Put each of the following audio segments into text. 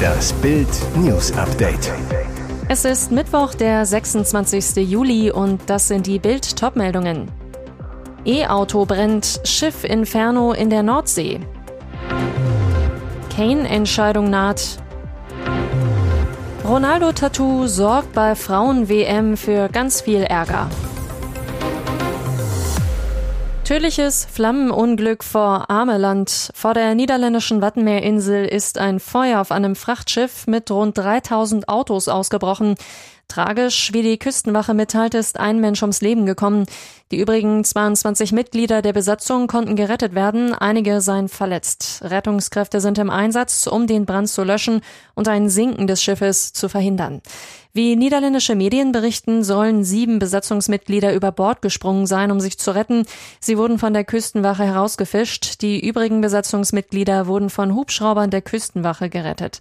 Das Bild News Update. Es ist Mittwoch, der 26. Juli und das sind die Bild Topmeldungen. E-Auto brennt, Schiff Inferno in der Nordsee. Kane-Entscheidung naht. Ronaldo-Tattoo sorgt bei Frauen-WM für ganz viel Ärger. Tödliches Flammenunglück vor Ameland. Vor der niederländischen Wattenmeerinsel ist ein Feuer auf einem Frachtschiff mit rund 3000 Autos ausgebrochen. Tragisch, wie die Küstenwache mitteilt, ist ein Mensch ums Leben gekommen. Die übrigen 22 Mitglieder der Besatzung konnten gerettet werden, einige seien verletzt. Rettungskräfte sind im Einsatz, um den Brand zu löschen und ein Sinken des Schiffes zu verhindern. Wie niederländische Medien berichten, sollen sieben Besatzungsmitglieder über Bord gesprungen sein, um sich zu retten. Sie wurden von der Küstenwache herausgefischt. Die übrigen Besatzungsmitglieder wurden von Hubschraubern der Küstenwache gerettet.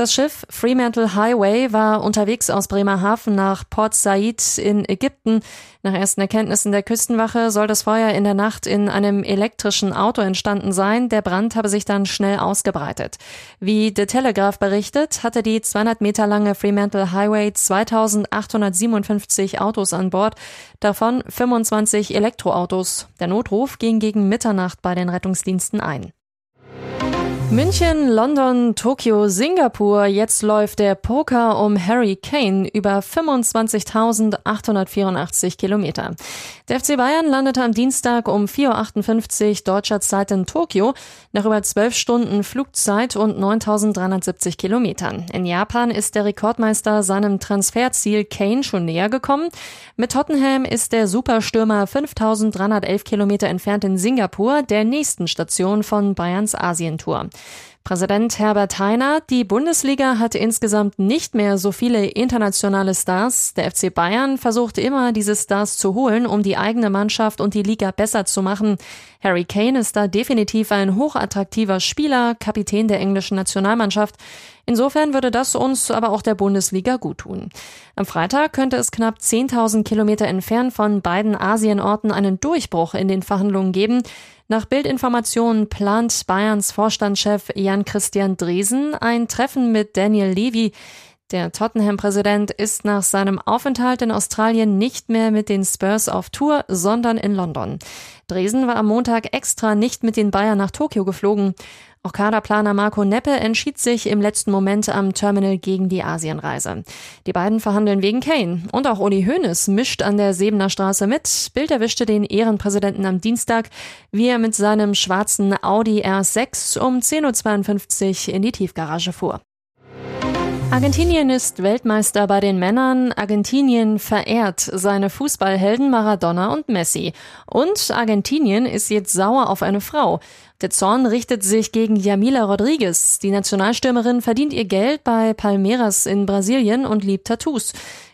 Das Schiff Fremantle Highway war unterwegs aus Bremerhaven nach Port Said in Ägypten. Nach ersten Erkenntnissen der Küstenwache soll das Feuer in der Nacht in einem elektrischen Auto entstanden sein. Der Brand habe sich dann schnell ausgebreitet. Wie The Telegraph berichtet, hatte die 200 Meter lange Fremantle Highway 2857 Autos an Bord, davon 25 Elektroautos. Der Notruf ging gegen Mitternacht bei den Rettungsdiensten ein. München, London, Tokio, Singapur. Jetzt läuft der Poker um Harry Kane über 25.884 Kilometer. Der FC Bayern landete am Dienstag um 4.58 Uhr deutscher Zeit in Tokio nach über zwölf Stunden Flugzeit und 9.370 Kilometern. In Japan ist der Rekordmeister seinem Transferziel Kane schon näher gekommen. Mit Tottenham ist der Superstürmer 5.311 Kilometer entfernt in Singapur, der nächsten Station von Bayerns Asientour. Präsident Herbert Heiner, die Bundesliga hat insgesamt nicht mehr so viele internationale Stars. Der FC Bayern versucht immer, diese Stars zu holen, um die eigene Mannschaft und die Liga besser zu machen. Harry Kane ist da definitiv ein hochattraktiver Spieler, Kapitän der englischen Nationalmannschaft. Insofern würde das uns aber auch der Bundesliga gut tun. Am Freitag könnte es knapp 10.000 Kilometer entfernt von beiden Asienorten einen Durchbruch in den Verhandlungen geben. Nach Bildinformationen plant Bayerns Vorstandschef Jan-Christian Dresen ein Treffen mit Daniel Levy. Der Tottenham-Präsident ist nach seinem Aufenthalt in Australien nicht mehr mit den Spurs auf Tour, sondern in London. Dresen war am Montag extra nicht mit den Bayern nach Tokio geflogen. Auch Kaderplaner Marco Neppe entschied sich im letzten Moment am Terminal gegen die Asienreise. Die beiden verhandeln wegen Kane. Und auch Uli Hoeneß mischt an der Sebener Straße mit. Bild erwischte den Ehrenpräsidenten am Dienstag, wie er mit seinem schwarzen Audi R6 um 10.52 Uhr in die Tiefgarage fuhr. Argentinien ist Weltmeister bei den Männern. Argentinien verehrt seine Fußballhelden Maradona und Messi. Und Argentinien ist jetzt sauer auf eine Frau. Der Zorn richtet sich gegen Yamila Rodriguez. Die Nationalstürmerin verdient ihr Geld bei Palmeiras in Brasilien und liebt Tattoos.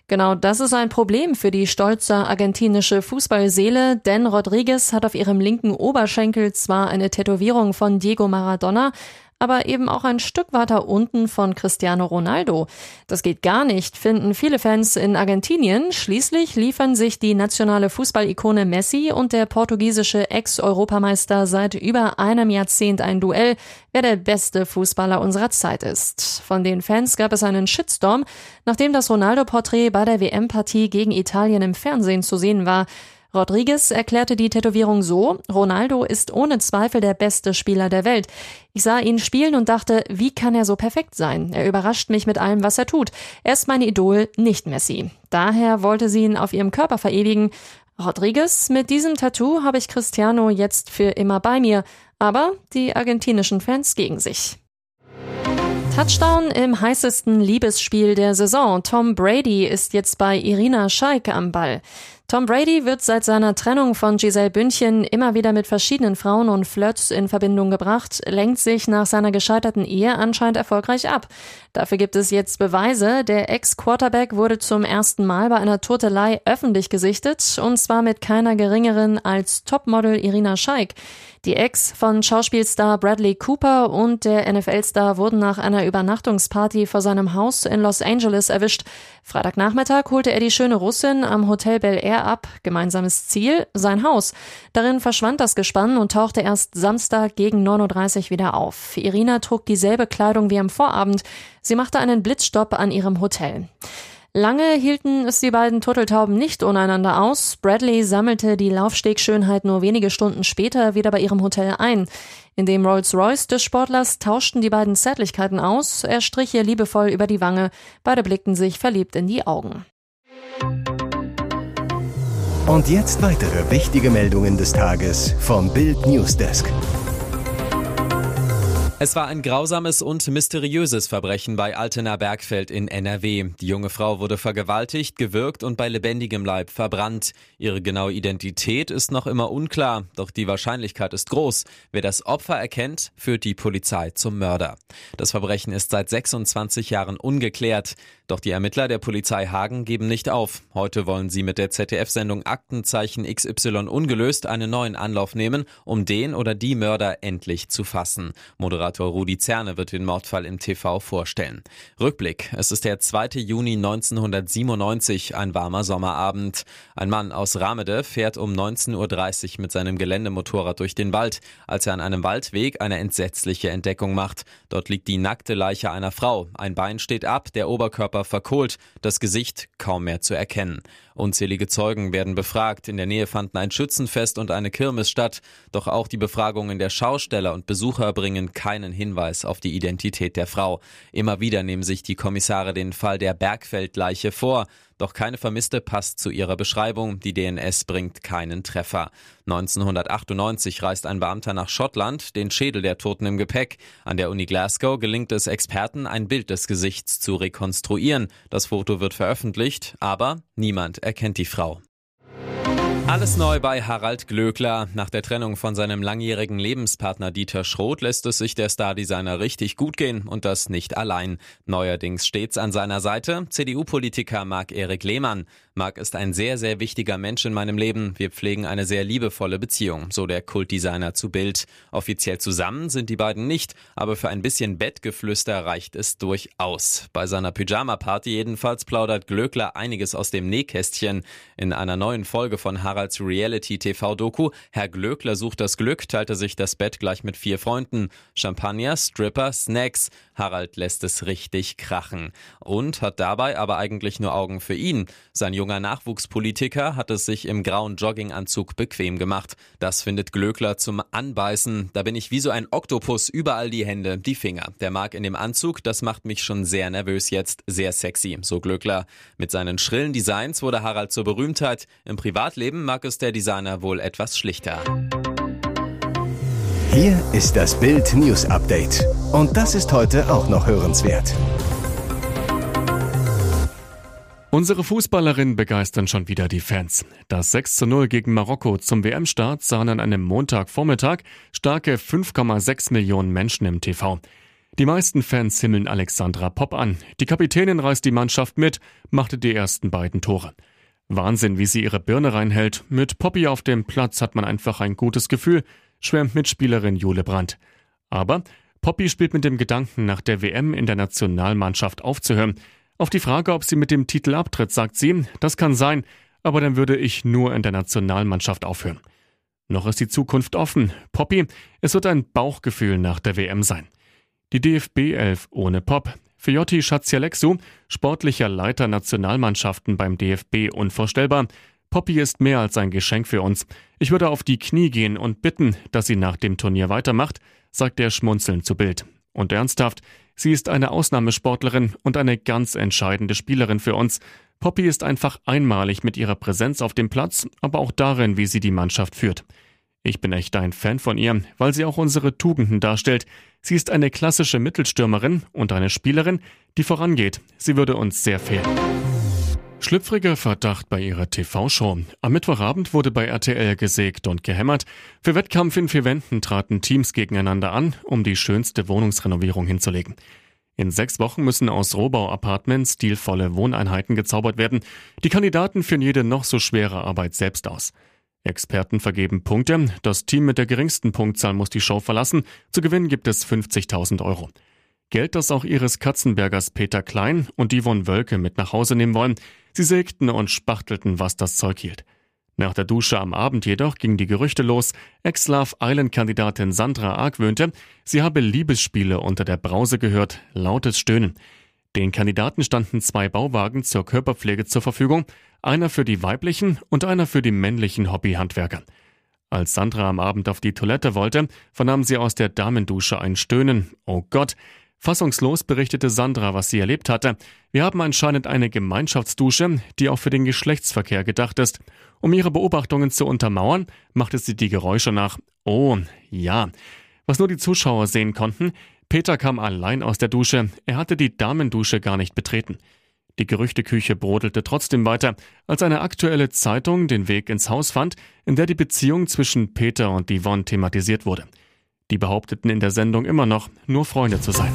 Genau das ist ein Problem für die stolze argentinische Fußballseele, denn Rodriguez hat auf ihrem linken Oberschenkel zwar eine Tätowierung von Diego Maradona, aber eben auch ein Stück weiter unten von Cristiano Ronaldo. Das geht gar nicht, finden viele Fans in Argentinien. Schließlich liefern sich die nationale Fußballikone Messi und der portugiesische Ex-Europameister seit über einem Jahrzehnt ein Duell, wer der beste Fußballer unserer Zeit ist. Von den Fans gab es einen Shitstorm, nachdem das Ronaldo-Porträt bei der WM-Partie gegen Italien im Fernsehen zu sehen war. Rodriguez erklärte die Tätowierung so, Ronaldo ist ohne Zweifel der beste Spieler der Welt. Ich sah ihn spielen und dachte, wie kann er so perfekt sein? Er überrascht mich mit allem, was er tut. Er ist mein Idol, nicht Messi. Daher wollte sie ihn auf ihrem Körper verewigen. Rodriguez, mit diesem Tattoo habe ich Cristiano jetzt für immer bei mir, aber die argentinischen Fans gegen sich. Touchdown im heißesten Liebesspiel der Saison. Tom Brady ist jetzt bei Irina Scheik am Ball. Tom Brady wird seit seiner Trennung von Giselle Bündchen immer wieder mit verschiedenen Frauen und Flirts in Verbindung gebracht, lenkt sich nach seiner gescheiterten Ehe anscheinend erfolgreich ab. Dafür gibt es jetzt Beweise. Der Ex-Quarterback wurde zum ersten Mal bei einer Turtelei öffentlich gesichtet, und zwar mit keiner geringeren als Topmodel Irina Scheik. Die Ex von Schauspielstar Bradley Cooper und der NFL-Star wurden nach einer Übernachtungsparty vor seinem Haus in Los Angeles erwischt. Freitagnachmittag holte er die schöne Russin am Hotel Bel Air ab. Gemeinsames Ziel, sein Haus. Darin verschwand das Gespann und tauchte erst Samstag gegen 9.30 Uhr wieder auf. Irina trug dieselbe Kleidung wie am Vorabend. Sie machte einen Blitzstopp an ihrem Hotel. Lange hielten es die beiden Turteltauben nicht untereinander aus. Bradley sammelte die Laufstegschönheit nur wenige Stunden später wieder bei ihrem Hotel ein. In dem Rolls-Royce des Sportlers tauschten die beiden Zärtlichkeiten aus. Er strich ihr liebevoll über die Wange. Beide blickten sich verliebt in die Augen. Und jetzt weitere wichtige Meldungen des Tages vom Bild Newsdesk. Es war ein grausames und mysteriöses Verbrechen bei Altena Bergfeld in NRW. Die junge Frau wurde vergewaltigt, gewürgt und bei lebendigem Leib verbrannt. Ihre genaue Identität ist noch immer unklar, doch die Wahrscheinlichkeit ist groß. Wer das Opfer erkennt, führt die Polizei zum Mörder. Das Verbrechen ist seit 26 Jahren ungeklärt. Doch die Ermittler der Polizei Hagen geben nicht auf. Heute wollen sie mit der ZDF-Sendung Aktenzeichen XY ungelöst einen neuen Anlauf nehmen, um den oder die Mörder endlich zu fassen. Moderator Rudi Zerne wird den Mordfall im TV vorstellen. Rückblick. Es ist der 2. Juni 1997, ein warmer Sommerabend. Ein Mann aus Ramede fährt um 19.30 Uhr mit seinem Geländemotorrad durch den Wald, als er an einem Waldweg eine entsetzliche Entdeckung macht. Dort liegt die nackte Leiche einer Frau. Ein Bein steht ab, der Oberkörper verkohlt, das Gesicht kaum mehr zu erkennen. Unzählige Zeugen werden befragt. In der Nähe fanden ein Schützenfest und eine Kirmes statt. Doch auch die Befragungen der Schausteller und Besucher bringen keinen Hinweis auf die Identität der Frau. Immer wieder nehmen sich die Kommissare den Fall der Bergfeldleiche vor. Doch keine Vermisste passt zu ihrer Beschreibung. Die DNS bringt keinen Treffer. 1998 reist ein Beamter nach Schottland, den Schädel der Toten im Gepäck. An der Uni Glasgow gelingt es Experten, ein Bild des Gesichts zu rekonstruieren. Das Foto wird veröffentlicht, aber niemand erkennt die Frau. Alles neu bei Harald Glöckler. Nach der Trennung von seinem langjährigen Lebenspartner Dieter Schroth lässt es sich der Stardesigner richtig gut gehen und das nicht allein. Neuerdings stets an seiner Seite CDU-Politiker Marc-Erik Lehmann. Marc ist ein sehr, sehr wichtiger Mensch in meinem Leben. Wir pflegen eine sehr liebevolle Beziehung, so der Kultdesigner zu Bild. Offiziell zusammen sind die beiden nicht, aber für ein bisschen Bettgeflüster reicht es durchaus. Bei seiner Pyjama-Party jedenfalls plaudert Glöckler einiges aus dem Nähkästchen. In einer neuen Folge von Harald Haralds Reality-TV-Doku Herr Glöckler sucht das Glück teilte sich das Bett gleich mit vier Freunden. Champagner, Stripper, Snacks. Harald lässt es richtig krachen. Und hat dabei aber eigentlich nur Augen für ihn. Sein junger Nachwuchspolitiker hat es sich im grauen Jogginganzug bequem gemacht. Das findet Glöckler zum Anbeißen. Da bin ich wie so ein Oktopus, überall die Hände, die Finger. Der mag in dem Anzug, das macht mich schon sehr nervös jetzt. Sehr sexy, so Glöckler. Mit seinen schrillen Designs wurde Harald zur Berühmtheit. Im Privatleben mag es der Designer wohl etwas schlichter. Hier ist das Bild News Update. Und das ist heute auch noch hörenswert. Unsere Fußballerinnen begeistern schon wieder die Fans. Das 6 zu 0 gegen Marokko zum WM-Start sahen an einem Montagvormittag starke 5,6 Millionen Menschen im TV. Die meisten Fans himmeln Alexandra Popp an. Die Kapitänin reißt die Mannschaft mit, machte die ersten beiden Tore. Wahnsinn, wie sie ihre Birne reinhält. Mit Poppy auf dem Platz hat man einfach ein gutes Gefühl, schwärmt Mitspielerin Jule Brandt. Aber Poppy spielt mit dem Gedanken, nach der WM in der Nationalmannschaft aufzuhören. Auf die Frage, ob sie mit dem Titel abtritt, sagt sie, das kann sein, aber dann würde ich nur in der Nationalmannschaft aufhören. Noch ist die Zukunft offen. Poppy, es wird ein Bauchgefühl nach der WM sein. Die DFB 11 ohne Pop, für Jotti Schatzialexu, sportlicher Leiter Nationalmannschaften beim DFB, unvorstellbar. Poppy ist mehr als ein Geschenk für uns. Ich würde auf die Knie gehen und bitten, dass sie nach dem Turnier weitermacht, sagt er schmunzelnd zu Bild. Und ernsthaft, sie ist eine Ausnahmesportlerin und eine ganz entscheidende Spielerin für uns. Poppy ist einfach einmalig mit ihrer Präsenz auf dem Platz, aber auch darin, wie sie die Mannschaft führt. Ich bin echt ein Fan von ihr, weil sie auch unsere Tugenden darstellt. Sie ist eine klassische Mittelstürmerin und eine Spielerin, die vorangeht. Sie würde uns sehr fehlen. Schlüpfriger Verdacht bei ihrer TV-Show. Am Mittwochabend wurde bei RTL gesägt und gehämmert. Für Wettkampf in vier Wänden traten Teams gegeneinander an, um die schönste Wohnungsrenovierung hinzulegen. In sechs Wochen müssen aus Rohbau-Apartments stilvolle Wohneinheiten gezaubert werden. Die Kandidaten führen jede noch so schwere Arbeit selbst aus. Experten vergeben Punkte. Das Team mit der geringsten Punktzahl muss die Show verlassen. Zu gewinnen gibt es 50.000 Euro. Geld, das auch ihres Katzenbergers Peter Klein und Yvonne Wölke mit nach Hause nehmen wollen. Sie sägten und spachtelten, was das Zeug hielt. Nach der Dusche am Abend jedoch gingen die Gerüchte los, Ex-Love Island-Kandidatin Sandra argwöhnte, sie habe Liebesspiele unter der Brause gehört, lautes Stöhnen. Den Kandidaten standen zwei Bauwagen zur Körperpflege zur Verfügung, einer für die weiblichen und einer für die männlichen Hobbyhandwerker. Als Sandra am Abend auf die Toilette wollte, vernahm sie aus der Damendusche ein Stöhnen. Oh Gott! Fassungslos berichtete Sandra, was sie erlebt hatte. Wir haben anscheinend eine Gemeinschaftsdusche, die auch für den Geschlechtsverkehr gedacht ist. Um ihre Beobachtungen zu untermauern, machte sie die Geräusche nach. Oh, ja. Was nur die Zuschauer sehen konnten, Peter kam allein aus der Dusche, er hatte die Damendusche gar nicht betreten. Die Gerüchteküche brodelte trotzdem weiter, als eine aktuelle Zeitung den Weg ins Haus fand, in der die Beziehung zwischen Peter und Yvonne thematisiert wurde. Die behaupteten in der Sendung immer noch, nur Freunde zu sein.